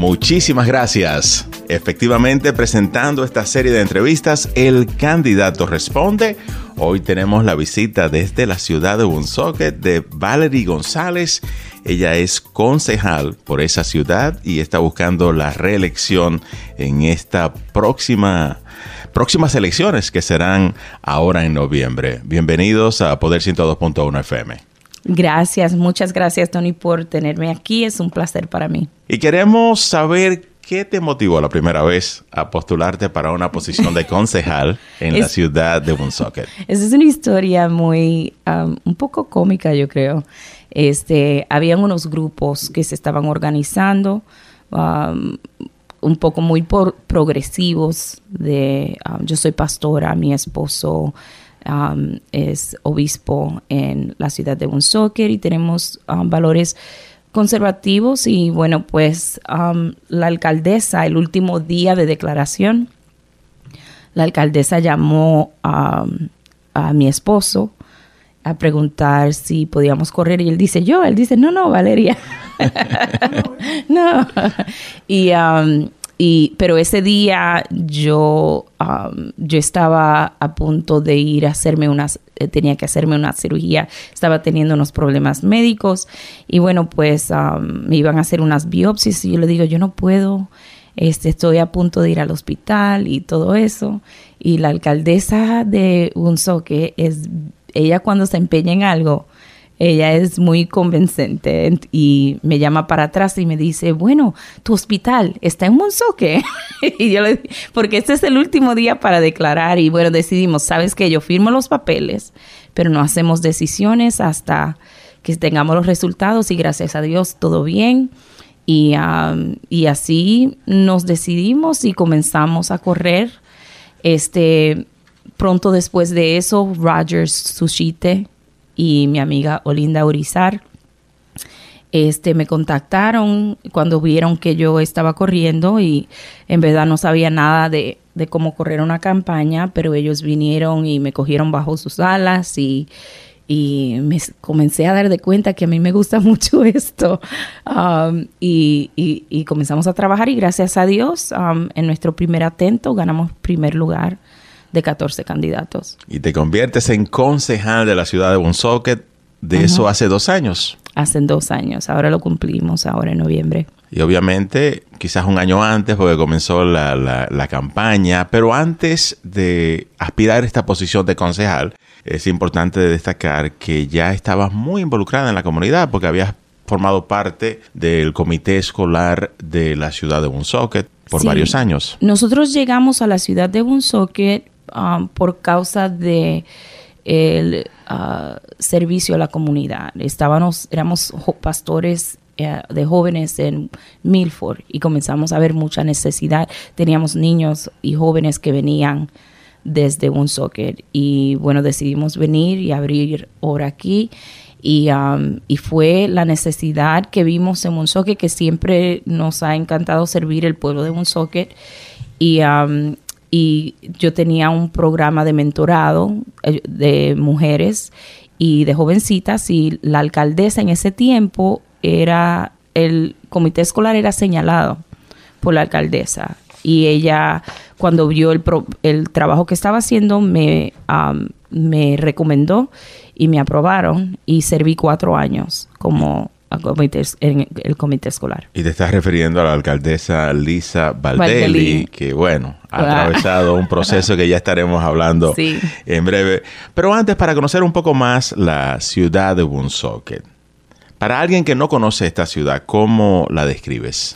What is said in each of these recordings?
Muchísimas gracias. Efectivamente, presentando esta serie de entrevistas, el candidato responde. Hoy tenemos la visita desde la ciudad de Woonsocket de Valerie González. Ella es concejal por esa ciudad y está buscando la reelección en esta próxima próximas elecciones que serán ahora en noviembre. Bienvenidos a Poder 102.1 FM. Gracias, muchas gracias Tony por tenerme aquí, es un placer para mí. Y queremos saber qué te motivó la primera vez a postularte para una posición de concejal en la ciudad de Woonsocket. Esa es una historia muy, um, un poco cómica yo creo. Este, habían unos grupos que se estaban organizando, um, un poco muy progresivos. De, um, yo soy pastora, mi esposo um, es obispo en la ciudad de Woonsocket y tenemos um, valores conservativos y bueno, pues la alcaldesa, el último día de declaración, la alcaldesa llamó a mi esposo a preguntar si podíamos correr y él dice yo, él dice no, no, Valeria. no. Y, um, y, pero ese día yo, um, yo estaba a punto de ir a hacerme unas, eh, tenía que hacerme una cirugía, estaba teniendo unos problemas médicos y bueno, pues um, me iban a hacer unas biopsias y yo le digo, yo no puedo, este, estoy a punto de ir al hospital y todo eso. Y la alcaldesa de Unzoque es, ella cuando se empeña en algo, ella es muy convincente y me llama para atrás y me dice, bueno, tu hospital está en Monsoque. y yo le porque este es el último día para declarar y bueno, decidimos, sabes que yo firmo los papeles, pero no hacemos decisiones hasta que tengamos los resultados y gracias a Dios todo bien. Y, y así nos decidimos y comenzamos a correr. Este, pronto después de eso, Rogers Sushite y mi amiga Olinda Urizar este, me contactaron cuando vieron que yo estaba corriendo y en verdad no sabía nada de, cómo correr una campaña, pero ellos vinieron y me cogieron bajo sus alas y, me comencé a dar de cuenta que a mí me gusta mucho esto um, y, comenzamos a trabajar y gracias a Dios um, en nuestro primer atento ganamos primer lugar de 14 candidatos. Y te conviertes en concejal de la ciudad de Woonsocket de eso hace dos años. Hace dos años, ahora lo cumplimos, ahora en noviembre. Y obviamente, quizás un año antes, porque comenzó la, la, campaña, pero antes de aspirar a esta posición de concejal, es importante destacar que ya estabas muy involucrada en la comunidad, porque habías formado parte del comité escolar de la ciudad de Woonsocket por varios años. Nosotros llegamos a la ciudad de Woonsocket Um, por causa de el uh, servicio a la comunidad. Estábamos, éramos pastores eh, de jóvenes en Milford y comenzamos a ver mucha necesidad. Teníamos niños y jóvenes que venían desde un y bueno, decidimos venir y abrir hora aquí. Y, um, y, fue la necesidad que vimos en Woonsocket, que siempre nos ha encantado servir el pueblo de Woonsocket. Y, um, y yo tenía un programa de mentorado eh, de mujeres y de jovencitas y la alcaldesa en ese tiempo era, el comité escolar era señalado por la alcaldesa. Y ella cuando vio el, el trabajo que estaba haciendo me, me recomendó y me aprobaron y serví cuatro años como en el comité escolar. Y te estás refiriendo a la alcaldesa Lisa Valdelli, que bueno, ha atravesado un proceso que ya estaremos hablando en breve. Pero antes, para conocer un poco más la ciudad de Woonsocket, para alguien que no conoce esta ciudad, ¿cómo la describes?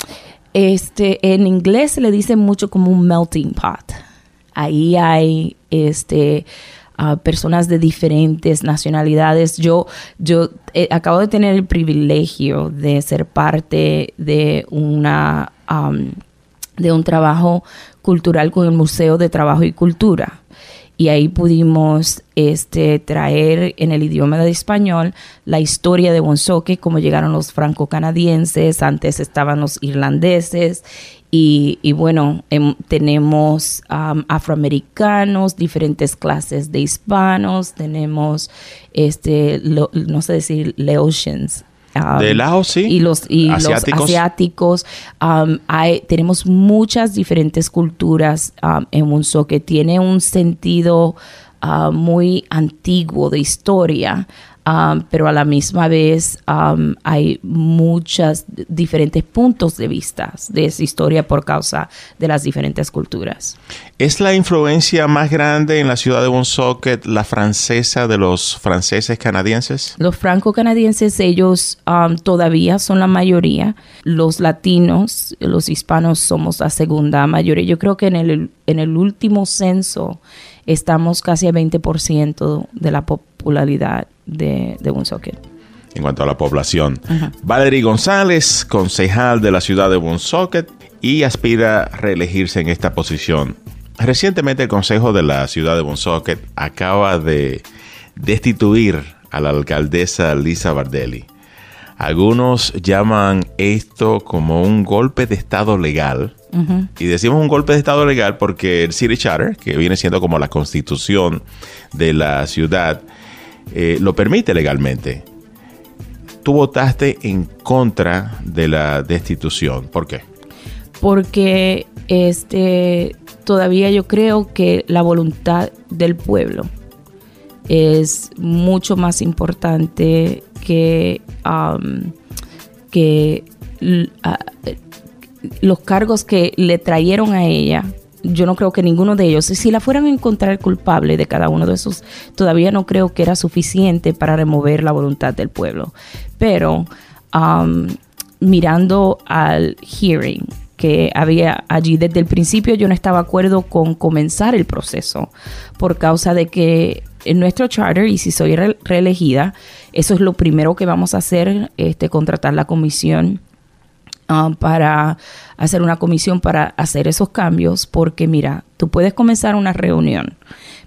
Este, en inglés se le dice mucho como un melting pot. Ahí hay este a personas de diferentes nacionalidades. Yo, yo eh, acabo de tener el privilegio de ser parte de una de un trabajo cultural con el Museo de Trabajo y Cultura. Y ahí pudimos este, traer en el idioma de español la historia de Bonsoque, cómo llegaron los franco-canadienses, antes estaban los irlandeses y, bueno, em, tenemos afroamericanos, diferentes clases de hispanos, tenemos, este, no sé decir, Laotians, um, de Laos, sí. Y los, y asiáticos. los asiáticos. Um, hay, tenemos muchas diferentes culturas um, en Munso que tiene un sentido uh, muy antiguo de historia. Um, pero a la misma vez um, hay muchos diferentes puntos de vista de esa historia por causa de las diferentes culturas. ¿Es la influencia más grande en la ciudad de Woonsocket la francesa de los franceses canadienses? Los franco-canadienses, ellos um, todavía son la mayoría. Los latinos, los hispanos somos la segunda mayoría. Yo creo que en el, en el último censo estamos casi a 20% de la popularidad de, de Woonsocket. En cuanto a la población. Valerie González, concejal de la ciudad de Woonsocket y aspira a reelegirse en esta posición. Recientemente el Consejo de la ciudad de Woonsocket acaba de destituir a la alcaldesa Lisa Bardelli. Algunos llaman esto como un golpe de Estado legal. Y decimos un golpe de Estado legal porque el City Charter, que viene siendo como la constitución de la ciudad, eh, lo permite legalmente. Tú votaste en contra de la destitución. ¿Por qué? Porque este, todavía yo creo que la voluntad del pueblo es mucho más importante que, um, que los cargos que le trajeron a ella yo no creo que ninguno de ellos, si la fueran a encontrar culpable de cada uno de esos, todavía no creo que era suficiente para remover la voluntad del pueblo. Pero um, mirando al hearing que había allí desde el principio, yo no estaba de acuerdo con comenzar el proceso por causa de que en nuestro charter, y si soy reelegida, eso es lo primero que vamos a hacer, este, contratar la comisión Um, para hacer una comisión para hacer esos cambios, porque mira, tú puedes comenzar una reunión,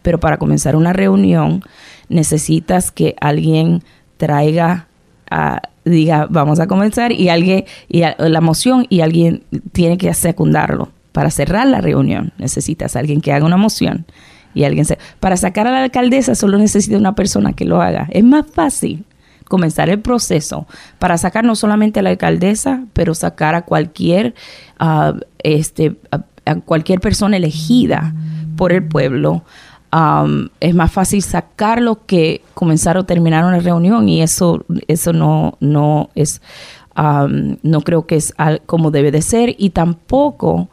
pero para comenzar una reunión necesitas que alguien traiga, a, diga, vamos a comenzar, y alguien, y la moción, y alguien tiene que secundarlo. Para cerrar la reunión necesitas alguien que haga una moción y alguien se, para sacar a la alcaldesa solo necesita una persona que lo haga. Es más fácil comenzar el proceso para sacar no solamente a la alcaldesa, pero sacar a cualquier, ah, este, a, cualquier persona elegida por el pueblo. es más fácil sacarlo que comenzar o terminar una reunión y eso, eso no, no es, no creo que es como debe de ser y tampoco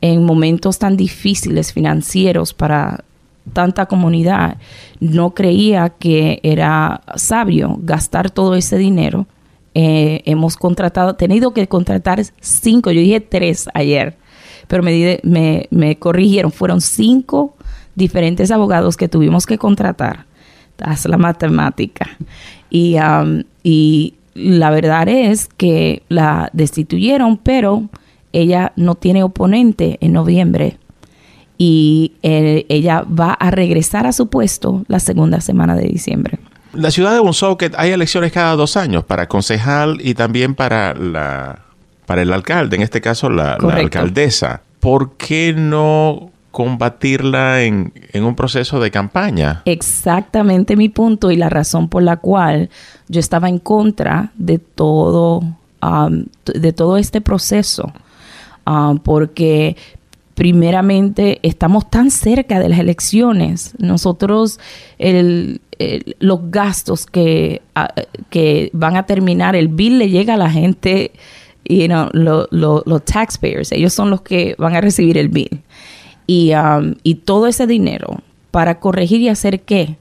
en momentos tan difíciles financieros para tanta comunidad, no creía que era sabio gastar todo ese dinero. Eh, hemos contratado, tenido que contratar cinco, yo dije tres ayer, pero me, me, me corrigieron, fueron cinco diferentes abogados que tuvimos que contratar. Haz la matemática. Y, um, y la verdad es que la destituyeron, pero ella no tiene oponente en noviembre y eh, ella va a regresar a su puesto la segunda semana de diciembre. La ciudad de Woonsocket hay elecciones cada dos años para concejal y también para la para el alcalde, en este caso la, alcaldesa. ¿Por qué no combatirla en, un proceso de campaña? Exactamente mi punto y la razón por la cual yo estaba en contra de todo, um, de todo este proceso. Um, porque primeramente estamos tan cerca de las elecciones. Nosotros, los gastos que, que van a terminar, el bill le llega a la gente, you know, los taxpayers, ellos son los que van a recibir el bill. Y, um, y todo ese dinero para corregir y hacer qué,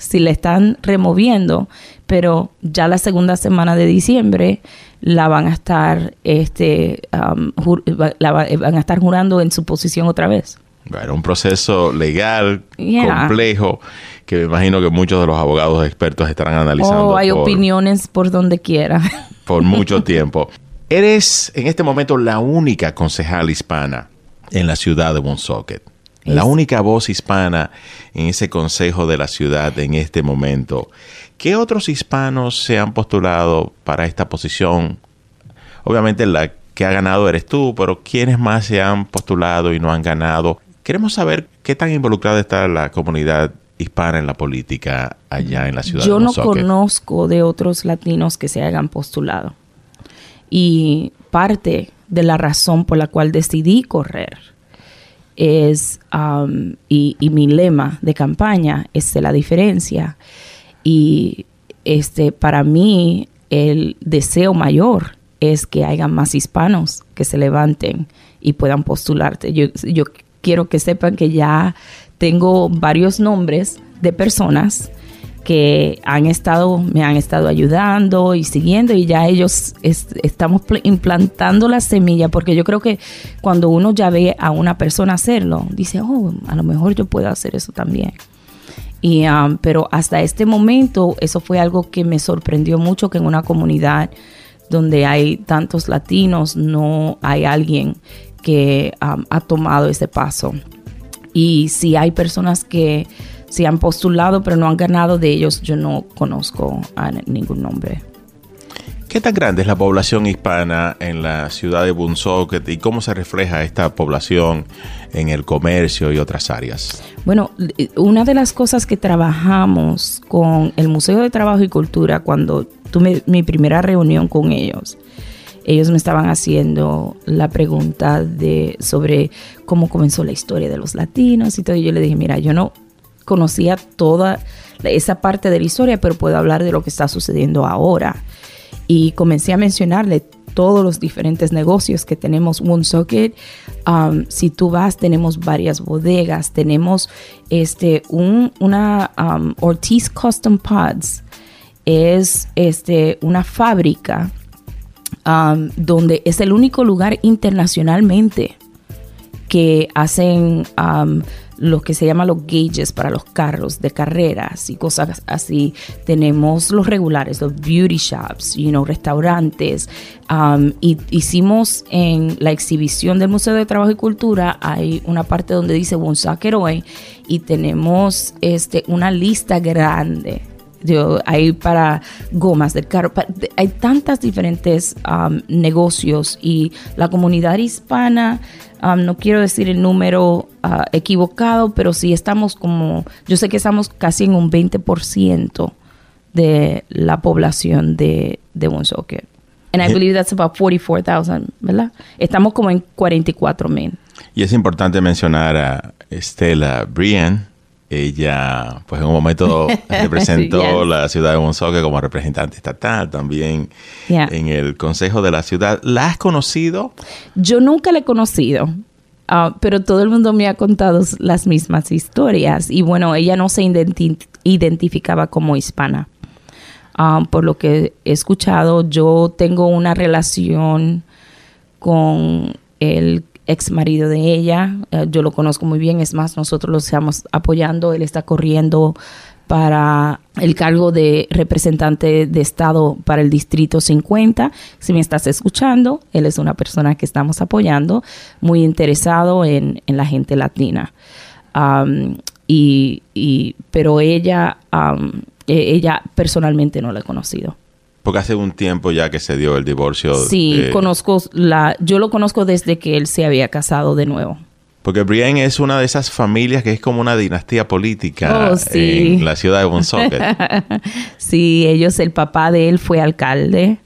si le están removiendo, pero ya la segunda semana de diciembre la van a estar este um, van a estar jurando en su posición otra vez. Bueno, un proceso legal complejo que me imagino que muchos de los abogados expertos estarán analizando. Oh, hay opiniones por donde quiera. Por mucho tiempo. Eres en este momento la única concejal hispana en la ciudad de Woonsocket. La única voz hispana en ese consejo de la ciudad en este momento. ¿Qué otros hispanos se han postulado para esta posición? Obviamente la que ha ganado eres tú, pero ¿quiénes más se han postulado y no han ganado? Queremos saber qué tan involucrada está la comunidad hispana en la política allá en la ciudad Yo de no conozco de otros latinos que se hayan postulado. Y parte de la razón por la cual decidí correr es, um, y, y mi lema de campaña es de la diferencia. Y este, para mí el deseo mayor es que haya más hispanos que se levanten y puedan postularte. Yo, yo quiero que sepan que ya tengo varios nombres de personas que han estado, me han estado ayudando y siguiendo y ya ellos es- estamos pl- implantando la semilla porque yo creo que cuando uno ya ve a una persona hacerlo, dice, oh, a lo mejor yo puedo hacer eso también. Y, um, pero hasta este momento eso fue algo que me sorprendió mucho que en una comunidad donde hay tantos latinos no hay alguien que um, ha tomado ese paso. Y si hay personas que se han postulado pero no han ganado de ellos, yo no conozco a ningún nombre. ¿Qué tan grande es la población hispana en la ciudad de Woonsocket y cómo se refleja esta población en el comercio y otras áreas? Bueno, una de las cosas que trabajamos con el Museo de Trabajo y Cultura cuando tuve mi primera reunión con ellos, ellos me estaban haciendo la pregunta de sobre cómo comenzó la historia de los latinos y todo. Y yo le dije, mira, yo no conocía toda esa parte de la historia, pero puedo hablar de lo que está sucediendo ahora. Y comencé a mencionarle todos los diferentes negocios que tenemos. Woonsocket, um, si tú vas, tenemos varias bodegas, tenemos este, un, una um, Ortiz Custom Pods, es este, una fábrica um, donde es el único lugar internacionalmente que hacen um, lo que se llama los gauges para los carros de carreras y cosas así. Tenemos los regulares, los beauty shops, you know, restaurantes. Um, y hicimos en la exhibición del Museo de Trabajo y Cultura, hay una parte donde dice Woonsocket Oil y tenemos este, una lista grande yo, hay para gomas del carro, de- hay tantas diferentes um, negocios y la comunidad hispana, um, no quiero decir el número uh, equivocado, pero sí estamos como, yo sé que estamos casi en un 20% de la población de, de Woonsocket. And I believe that's about 44,000, ¿verdad? Estamos como en 44 mil. Y es importante mencionar a Estela Brian. Ella, pues en un momento representó Yes. la ciudad de Woonsocket como representante estatal, también Yeah. en el consejo de la ciudad. ¿La has conocido? Yo nunca la he conocido, ah, pero todo el mundo me ha contado las mismas historias. Y bueno, ella no se identi- identificaba como hispana. Ah, por lo que he escuchado, yo tengo una relación con el ex marido de ella. Eh, yo lo conozco muy bien, es más, nosotros lo estamos apoyando. Él está corriendo para el cargo de representante de Estado para el Distrito 50. Si me estás escuchando, él es una persona que estamos apoyando, muy interesado en, en la gente latina. Y, y- pero ella, um, ella personalmente no la he conocido. Porque hace un tiempo ya que se dio el divorcio. Sí, conozco la, yo lo conozco desde que él se había casado de nuevo. Porque Brian es una de esas familias que es como una dinastía política Oh, sí. en la ciudad de Woonsocket. Sí, ellos, el papá de él fue alcalde.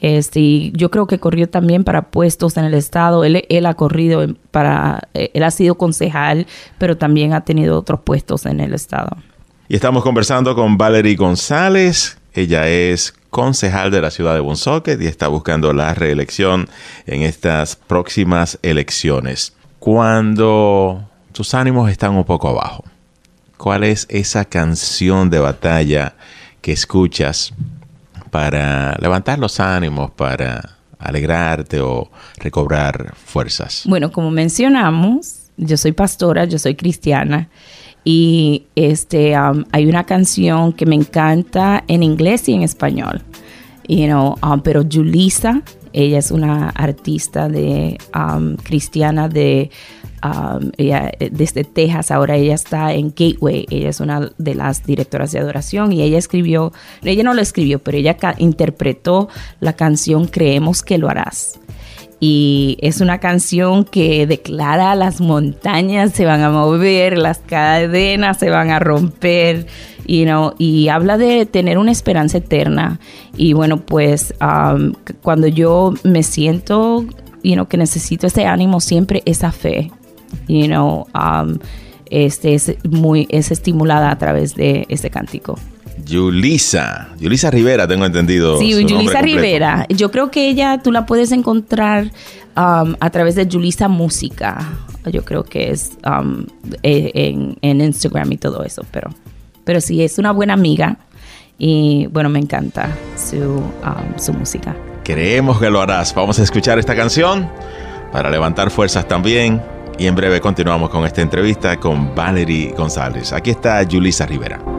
Este, yo creo que corrió también para puestos en el estado. Él, él ha corrido para, eh, él ha sido concejal, pero también ha tenido otros puestos en el estado. y estamos conversando con Valerie González. Ella es concejal de la ciudad de Woonsocket y está buscando la reelección en estas próximas elecciones. Cuando tus ánimos están un poco abajo, ¿cuál es esa canción de batalla que escuchas para levantar los ánimos, para alegrarte o recobrar fuerzas? Bueno, como mencionamos, yo soy pastora, yo soy cristiana y este um, hay una canción que me encanta en inglés y en español. You know, um, pero Julissa, ella es una artista de um, cristiana de um, ella, eh, desde Texas. Ahora ella está en Gateway. Ella es una de las directoras de adoración y ella escribió, ella no lo escribió, pero ella interpretó la canción Creemos que lo harás. Y es una canción que declara las montañas se van a mover, las cadenas se van a romper, you know, y habla de tener una esperanza eterna. Y bueno, pues um, cuando yo me siento, you know, que necesito ese ánimo, siempre esa fe, you know, um, este es muy es estimulada a través de ese cántico. Yulisa, Yulisa Rivera, tengo entendido. Sí, Yulisa Rivera. Yo creo que ella tú la puedes encontrar um, a través de Yulisa Música. Yo creo que es um, e, en, en, Instagram y todo eso, pero, pero sí, es una buena amiga y bueno, me encanta su, um, su música. Creemos que lo harás. Vamos a escuchar esta canción para levantar fuerzas también. Y en breve continuamos con esta entrevista con Valerie González. Aquí está Yulisa Rivera.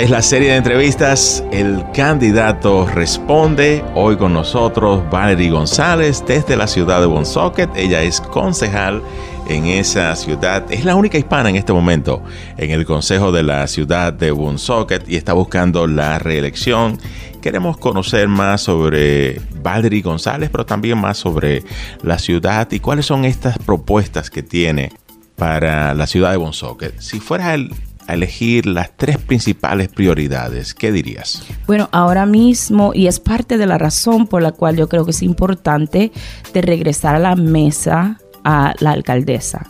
Es la serie de entrevistas El candidato responde. Hoy con nosotros Valerie González desde la ciudad de Woonsocket. Ella es concejal en esa ciudad. Es la única hispana en este momento en el consejo de la ciudad de Woonsocket y está buscando la reelección. Queremos conocer más sobre Valerie González, pero también más sobre la ciudad y cuáles son estas propuestas que tiene para la ciudad de Woonsocket. Si fuera el a elegir las tres principales prioridades, ¿qué dirías? Bueno, ahora mismo, y es parte de la razón por la cual yo creo que es importante de regresar a la mesa a la alcaldesa,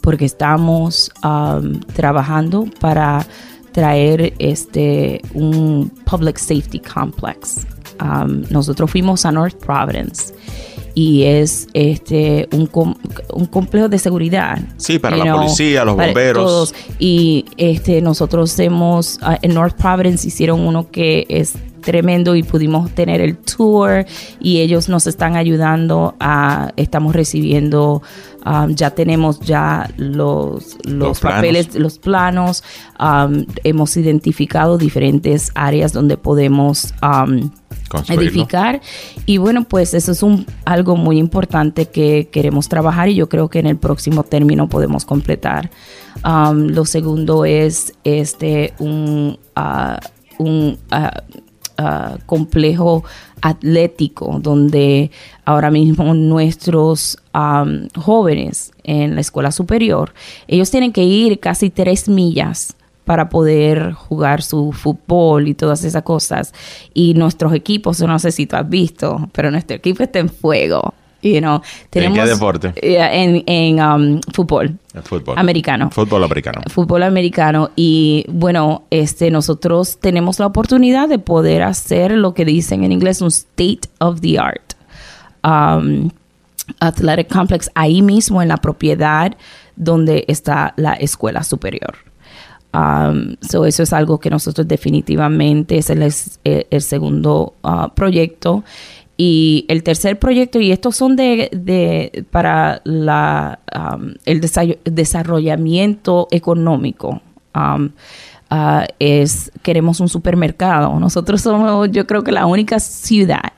porque estamos um, trabajando para traer este un public safety complex. Um, nosotros fuimos a North Providence y es este un, com- un complejo de seguridad. Sí, para la know, policía, los bomberos. todos. Y este nosotros hemos ah, en North Providence hicieron uno que es tremendo y pudimos tener el tour y ellos nos están ayudando a estamos recibiendo um, ya tenemos ya los los, Los planos. papeles los planos um, hemos identificado diferentes áreas donde podemos um, Edificar. Y bueno pues eso es un algo muy importante que queremos trabajar y yo creo que en el próximo término podemos completar. Um, lo segundo es este un ah, un ah, ah, complejo atlético donde ahora mismo nuestros um, jóvenes en la escuela superior ellos tienen que ir casi tres millas para poder jugar su fútbol y todas esas cosas. Y nuestros equipos, no sé si tú has visto, pero nuestro equipo está en fuego. You know, ¿En qué deporte? Eh, En, en um, fútbol. El fútbol. Americano. Fútbol americano. Fútbol americano. Y bueno, este, nosotros tenemos la oportunidad de poder hacer lo que dicen en inglés un state of the art. Um, Athletic Complex ahí mismo en la propiedad donde está la escuela superior. Um, so eso es algo que nosotros definitivamente es el, el- segundo uh, proyecto. Y el tercer proyecto, y estos son de, de para la, um, el desa- desarrollamiento económico. Um, ah, es queremos un supermercado. Nosotros somos, yo creo que la única ciudad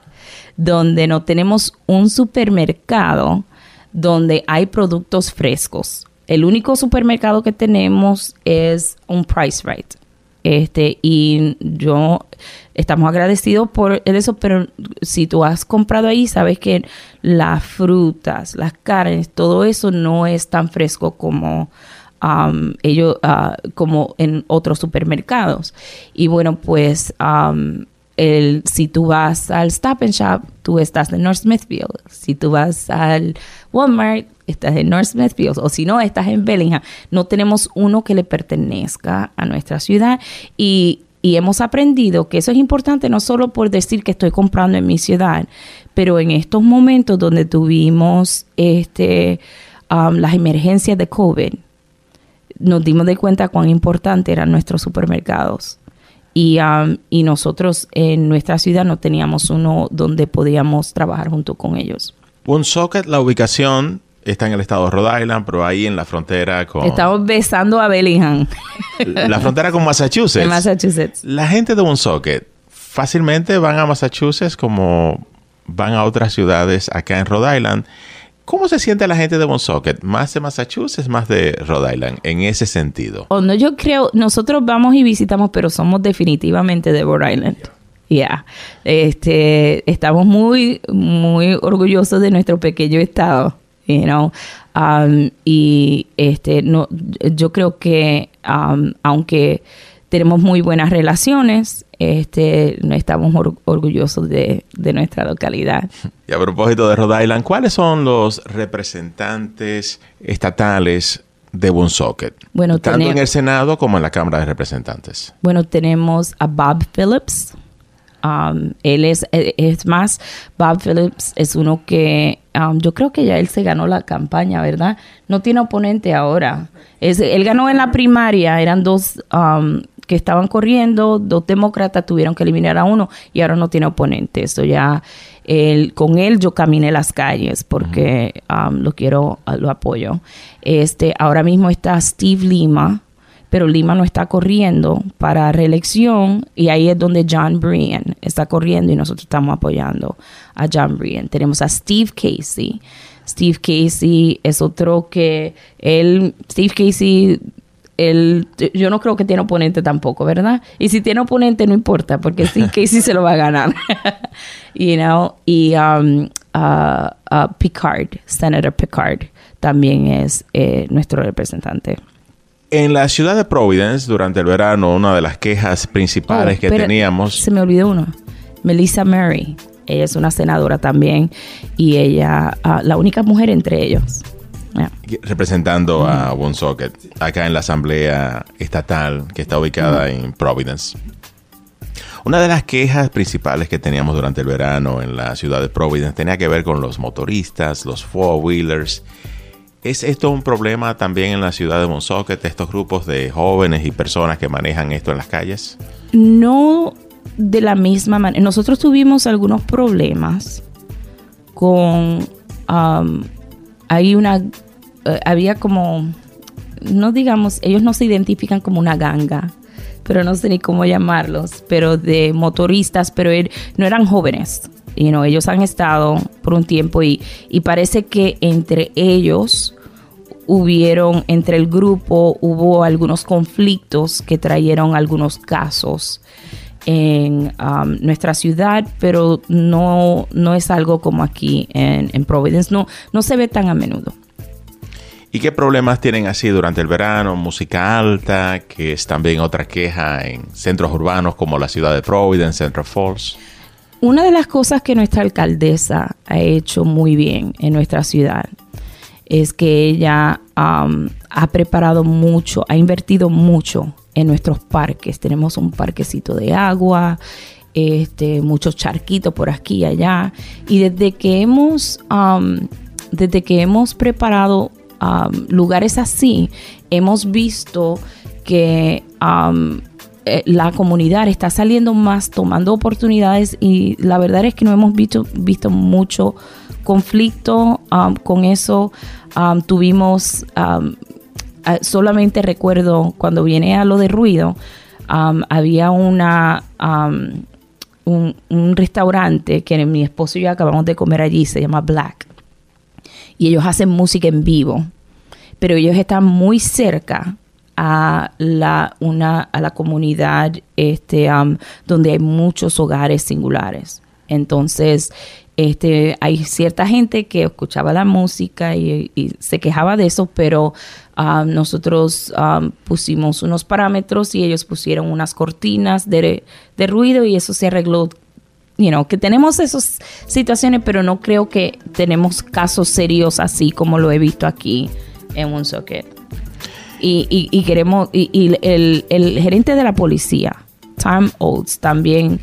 donde no tenemos un supermercado donde hay productos frescos. El único supermercado que tenemos es un Price Right. Este, y yo estamos agradecidos por eso, pero si tú has comprado ahí, sabes que las frutas, las carnes, todo eso no es tan fresco como um, ellos, ah, como en otros supermercados. Y bueno, pues um, si tú vas al Stop and Shop, tú estás en North Smithfield. Si tú vas al Walmart, estás en North Smithfield. O si no, estás en Bellingham. No tenemos uno que le pertenezca a nuestra ciudad. Y, y hemos aprendido que eso es importante no solo por decir que estoy comprando en mi ciudad, pero en estos momentos donde tuvimos este, um, las emergencias de COVID, nos dimos de cuenta cuán importante eran nuestros supermercados. Y, um, y nosotros en nuestra ciudad no teníamos uno donde podíamos trabajar junto con ellos. Woonsocket, la ubicación está en el estado de Rhode Island, pero ahí en la frontera con Estamos besando a Bellingham, la frontera con Massachusetts. en Massachusetts. La gente de Woonsocket fácilmente van a Massachusetts como van a otras ciudades acá en Rhode Island. ¿Cómo se siente la gente de Woonsocket? ¿Más de Massachusetts, más de Rhode Island en ese sentido? O no, yo creo, nosotros vamos y visitamos, pero somos definitivamente de Rhode Island. Yeah. Este, estamos muy, muy orgullosos de nuestro pequeño estado, you know. Um, y este, no, yo creo que um, aunque tenemos muy buenas relaciones, este, no estamos or- orgullosos de, de nuestra localidad. Y a propósito de Rhode Island, ¿cuáles son los representantes estatales de Woonsocket? Bueno, Tanto en el Senado como en la Cámara de Representantes. Bueno, tenemos a Bob Phillips. Um, él es, es más, Bob Phillips es uno que um, yo creo que ya él se ganó la campaña, ¿verdad? No tiene oponente ahora. Es, él ganó en la primaria, eran dos um, que estaban corriendo, dos demócratas tuvieron que eliminar a uno y ahora no tiene oponente. Eso ya, él, con él yo caminé las calles porque um, lo quiero, lo apoyo. Este, ahora mismo está Steve Lima, pero Lima no está corriendo para reelección y ahí es donde John Brian está corriendo y nosotros estamos apoyando a John Brian. Tenemos a Steve Casey. Steve Casey es otro que él, Steve Casey, él, yo no creo que tiene oponente tampoco, ¿verdad? Y si tiene oponente no importa, porque Steve Casey se lo va a ganar. you know, y um, uh, uh, Picard, Senator Picard, también es eh, nuestro representante. En la ciudad de Providence, durante el verano, una de las quejas principales Oh, que teníamos... Se me olvidó uno. Melissa Murray. Ella es una senadora también y ella, ah, la única mujer entre ellos. Yeah. representando a Woonsocket acá en la Asamblea Estatal que está ubicada en Providence. Una de las quejas principales que teníamos durante el verano en la ciudad de Providence tenía que ver con los motoristas, los four-wheelers. ¿Es esto un problema también en la ciudad de Woonsocket, estos grupos de jóvenes y personas que manejan esto en las calles? No de la misma manera. Nosotros tuvimos algunos problemas con... um, hay una... eh, había como... No digamos, ellos no se identifican como una ganga, pero no sé ni cómo llamarlos, pero de motoristas, pero er- no eran jóvenes. You know, ellos han estado por un tiempo y, y parece que entre ellos hubieron, entre el grupo, hubo algunos conflictos que trajeron algunos casos en um, nuestra ciudad, pero no, no es algo como aquí en, en Providence, no, no se ve tan a menudo. ¿Y qué problemas tienen así durante el verano? Música alta, que es también otra queja en centros urbanos como la ciudad de Providence, Central Falls. Una de las cosas que nuestra alcaldesa ha hecho muy bien en nuestra ciudad es que ella ha preparado mucho, ha invertido mucho en nuestros parques. Tenemos un parquecito de agua, este, muchos charquitos por aquí y allá. Y desde que hemos, desde que hemos preparado lugares así, hemos visto que eh, la comunidad está saliendo más, tomando oportunidades y la verdad es que no hemos visto, visto mucho conflicto um, con eso. Um, tuvimos, um, solamente recuerdo cuando viene a lo de ruido, había una... un, un restaurante que mi esposo y yo acabamos de comer allí, se llama Black. Y ellos hacen música en vivo, pero ellos están muy cerca a la, una, a la comunidad este, donde hay muchos hogares singulares. Entonces, este, hay cierta gente que escuchaba la música y, se quejaba de eso, pero nosotros pusimos unos parámetros y ellos pusieron unas cortinas de, de ruido y eso se arregló. You que tenemos esas situaciones, pero no creo que tenemos casos serios así como lo he visto aquí en Woonsocket. Y, y, y queremos, y, y el, el gerente de la policía, Tom Oates, también,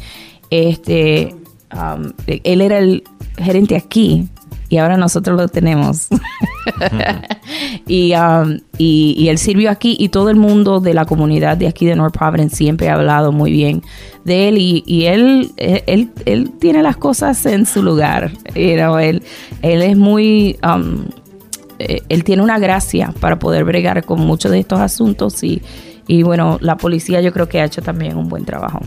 este, um, él era el gerente aquí y ahora nosotros lo tenemos. y, um, y, él sirvió aquí y todo el mundo de la comunidad de aquí de North Providence siempre ha hablado muy bien de él y, y él, él, él, él tiene las cosas en su lugar. You know, él, él es muy... um, eh, él tiene una gracia para poder bregar con muchos de estos asuntos y, y bueno, la policía yo creo que ha hecho también un buen trabajo.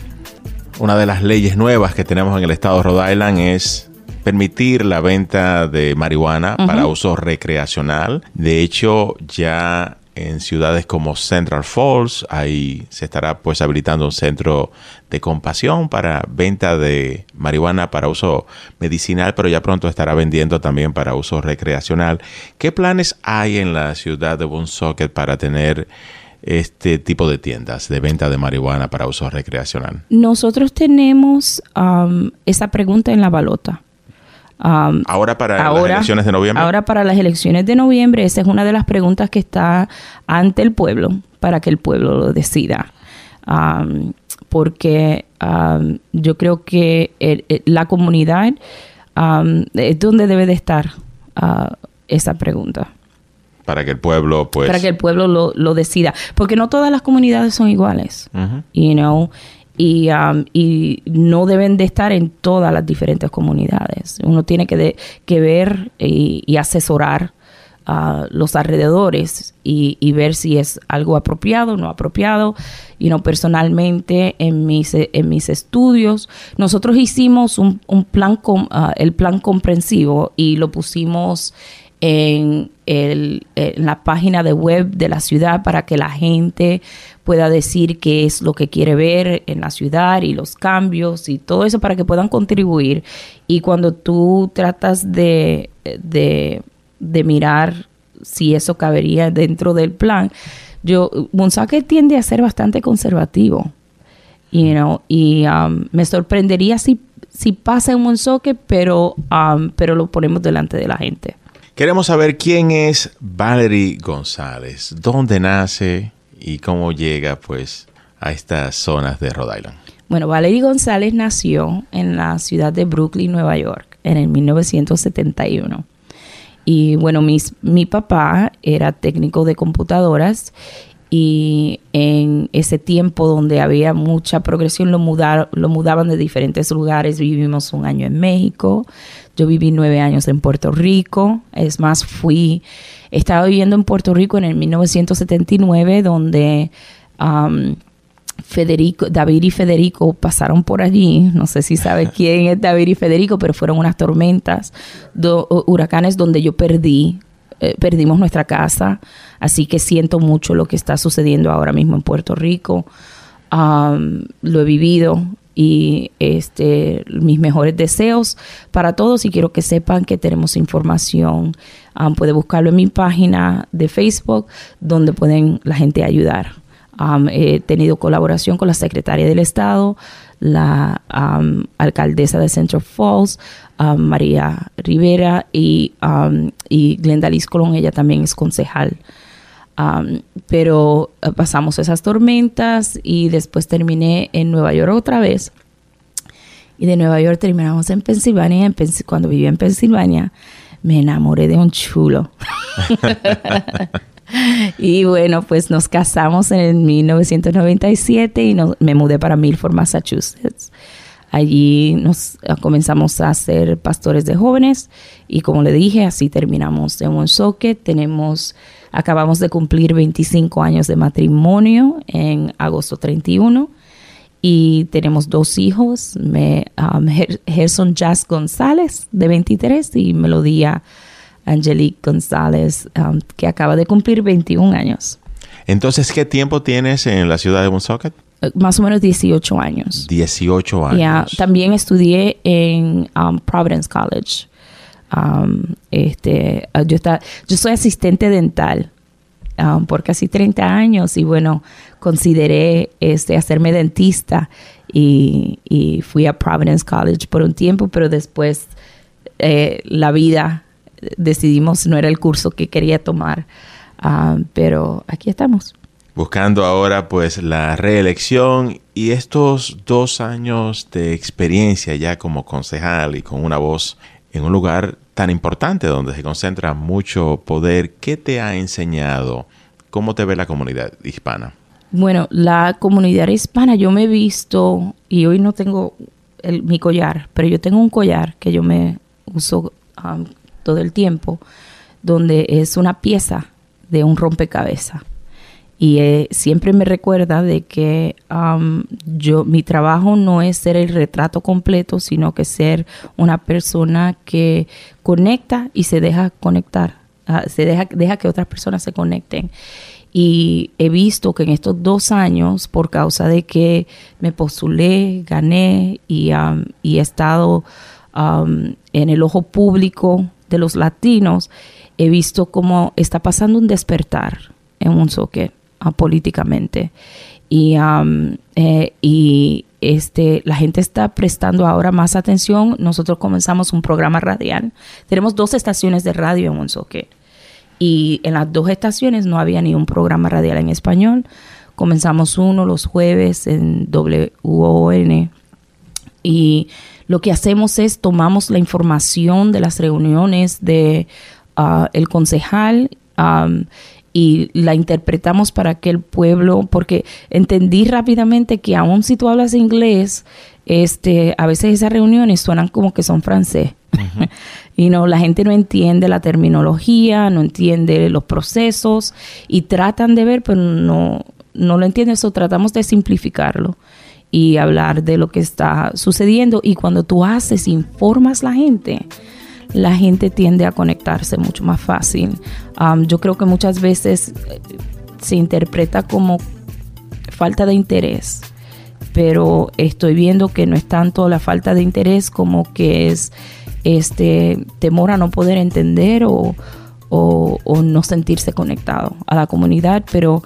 Una de las leyes nuevas que tenemos en el estado de Rhode Island es permitir la venta de marihuana para uso recreacional. De hecho, ya en ciudades como Central Falls, ahí se estará pues habilitando un centro de compasión para venta de marihuana para uso medicinal, pero ya pronto estará vendiendo también para uso recreacional. ¿Qué planes hay en la ciudad de Woonsocket para tener este tipo de tiendas de venta de marihuana para uso recreacional? Nosotros tenemos um, esa pregunta en la balota. Um, Ahora para las elecciones de noviembre. Ahora para las elecciones de noviembre, esa es una de las preguntas que está ante el pueblo para que el pueblo lo decida. Um, porque um, yo creo que el- el- la comunidad um, es donde debe de estar. ah, esa pregunta. Para que el pueblo, pues... para que el pueblo lo, lo decida. Porque no todas las comunidades son iguales, you know, y, um, y no deben de estar en todas las diferentes comunidades. Uno tiene que, de- que ver y, y asesorar los alrededores y, ver si es algo apropiado o no apropiado. Y no personalmente en mis, en mis estudios, nosotros hicimos un, un plan, ah, el plan comprensivo y lo pusimos en, el- en la página de web de la ciudad para que la gente pueda decir qué es lo que quiere ver en la ciudad y los cambios y todo eso para que puedan contribuir. Y cuando tú tratas de, de mirar si eso cabería dentro del plan, yo, Monsaque tiende a ser bastante conservativo. You know, y um, me sorprendería si, si pasa en Monsoque, pero, um, pero lo ponemos delante de la gente. Queremos saber quién es Valerie González, dónde nace y cómo llega, pues, a estas zonas de Rhode Island. Bueno, Valerie González nació en la ciudad de Brooklyn, Nueva York, en el 1971. Y bueno, mis, mi papá era técnico de computadoras y en ese tiempo donde había mucha progresión lo, mudar- lo mudaban de diferentes lugares. Vivimos un año en México, yo viví nueve años en Puerto Rico. Es más, fui, estaba viviendo en Puerto Rico en el 1979 donde... um, Federico, David y Federico pasaron por allí. No sé si sabe quién es David y Federico, pero fueron unas tormentas, do- huracanes donde yo perdí, eh, perdimos nuestra casa. Así que siento mucho lo que está sucediendo ahora mismo en Puerto Rico. Am, lo he vivido y este mis mejores deseos para todos y quiero que sepan que tenemos información Am, puede buscarlo en mi página de Facebook donde pueden la gente ayudar Um, he tenido colaboración con la secretaria del Estado, la um, alcaldesa de Central Falls, um, María Rivera y, y Glenda Liz Colón, ella también es concejal. Pero eh, pasamos esas tormentas y después terminé en Nueva York otra vez. Y de Nueva York terminamos en Pensilvania. en Pens- cuando viví en Pensilvania, me enamoré de un chulo. y bueno, pues nos casamos en 1997 y me mudé para Milford, Massachusetts. Allí nos eh, comenzamos a ser pastores de jóvenes y como le dije, así terminamos en Woonsocket. Tenemos, acabamos de cumplir 25 años de matrimonio en agosto 31 y tenemos dos hijos, me, um, Ger- Gerson Jazz González de 23 y Melodía Angelique González um, que acaba de cumplir 21 años, Entonces, ¿qué tiempo tienes en la ciudad de Woonsocket? Eh, más o menos 18 años. 18 años. También estudié en um, Providence College. Um, este, uh, yo, está, yo soy asistente dental um, por casi 30 años y bueno, consideré este, hacerme dentista y, y fui a Providence College por un tiempo, pero después eh, la vida decidimos no era el curso que quería tomar. Um, pero aquí estamos. Buscando ahora, pues, la reelección y estos dos años de experiencia ya como concejal y con una voz en un lugar tan importante donde se concentra mucho poder. ¿Qué te ha enseñado? ¿Cómo te ve la comunidad hispana? Bueno, la comunidad hispana, yo me he visto, y hoy no tengo el- mi collar, pero yo tengo un collar que yo me uso um, todo el tiempo, donde es una pieza de un rompecabezas. Y eh, siempre me recuerda de que yo, mi trabajo no es ser el retrato completo, sino que ser una persona que conecta y se deja conectar, ah, se deja, deja que otras personas se conecten. Y he visto que en estos dos años, por causa de que me postulé, gané y, um, y he estado en el ojo público de los latinos, he visto cómo está pasando un despertar en un soque políticamente. Y, eh, y este, la gente está prestando ahora más atención. Nosotros comenzamos un programa radial. Tenemos dos estaciones de radio en Woonsocket. Y en las dos estaciones no había ni un programa radial en español. Comenzamos uno los jueves en WON y lo que hacemos es tomamos la información de las reuniones de ah, el concejal y la interpretamos para que el pueblo, porque entendí rápidamente que aun si tú hablas inglés, este, a veces esas reuniones suenan como que son francés. y no, la gente no entiende la terminología, no entiende los procesos y tratan de ver, pero no, no lo entienden. Eso tratamos de simplificarlo y hablar de lo que está sucediendo. Y cuando tú haces, informas la gente, la gente tiende a conectarse mucho más fácil. Um, yo creo que muchas veces eh, se interpreta como falta de interés, pero estoy viendo que no es tanto la falta de interés como que es este temor a no poder entender o- o no sentirse conectado a la comunidad, pero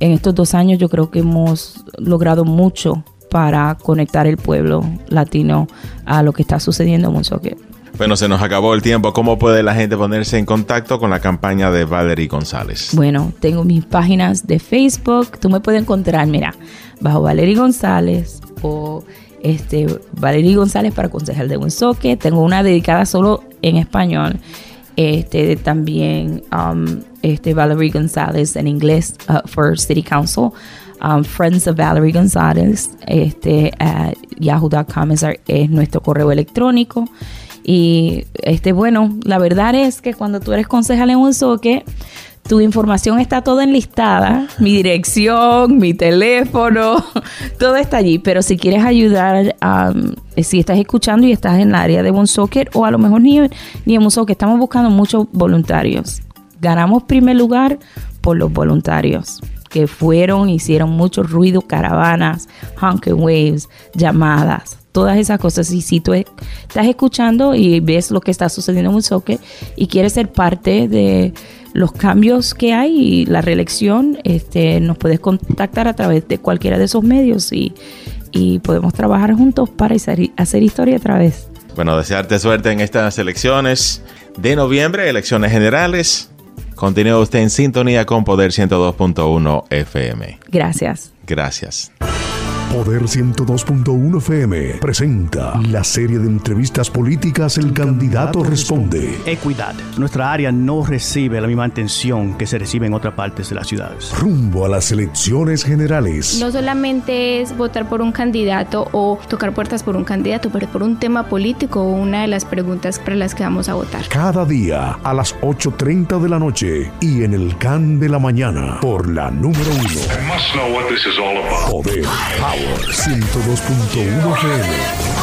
en estos dos años yo creo que hemos logrado mucho para conectar el pueblo latino a lo que está sucediendo en Monsoque. Bueno, se nos acabó el tiempo. ¿Cómo puede la gente ponerse en contacto con la campaña de Valerie González? Bueno, tengo mis páginas de Facebook. Tú me puedes encontrar, mira, bajo Valerie González o este Valerie González para concejal de Woonsocket. Tengo una dedicada solo en español. Este también um, este Valerie González en inglés uh, for City Council. Um, Friends of Valerie González este at yahoo.com es, nuestro correo electrónico. Y este, bueno, la verdad es que cuando tú eres concejal en un soque, tu información está toda enlistada, mi dirección, mi teléfono, todo está allí. Pero si quieres ayudar, um, si estás escuchando y estás en el área de Woonsocket o a lo mejor ni, ni en Woonsocket, estamos buscando muchos voluntarios. Ganamos primer lugar por los voluntarios que fueron, hicieron mucho ruido, caravanas, honking waves, llamadas, todas esas cosas. Y si tú estás escuchando y ves lo que está sucediendo en Woonsocket y quieres ser parte de los cambios que hay y la reelección, este, nos puedes contactar a través de cualquiera de esos medios y, y podemos trabajar juntos para hacer, hacer historia otra vez. Bueno, desearte suerte en estas elecciones de noviembre, elecciones generales. Continúa usted en sintonía con Poder 102.1 FM. Gracias. Gracias. Poder 102.1 FM presenta la serie de entrevistas políticas El Candidato Responde. Equidad. Nuestra área no recibe la misma atención que se recibe en otras partes de las ciudades. Rumbo a las elecciones generales. No solamente es votar por un candidato o tocar puertas por un candidato, pero por un tema político o una de las preguntas para las que vamos a votar. Cada día a las 8.30 de la noche y en el CAN de la mañana por la número uno. must know what this is all about. Poder Power 102.1 FM.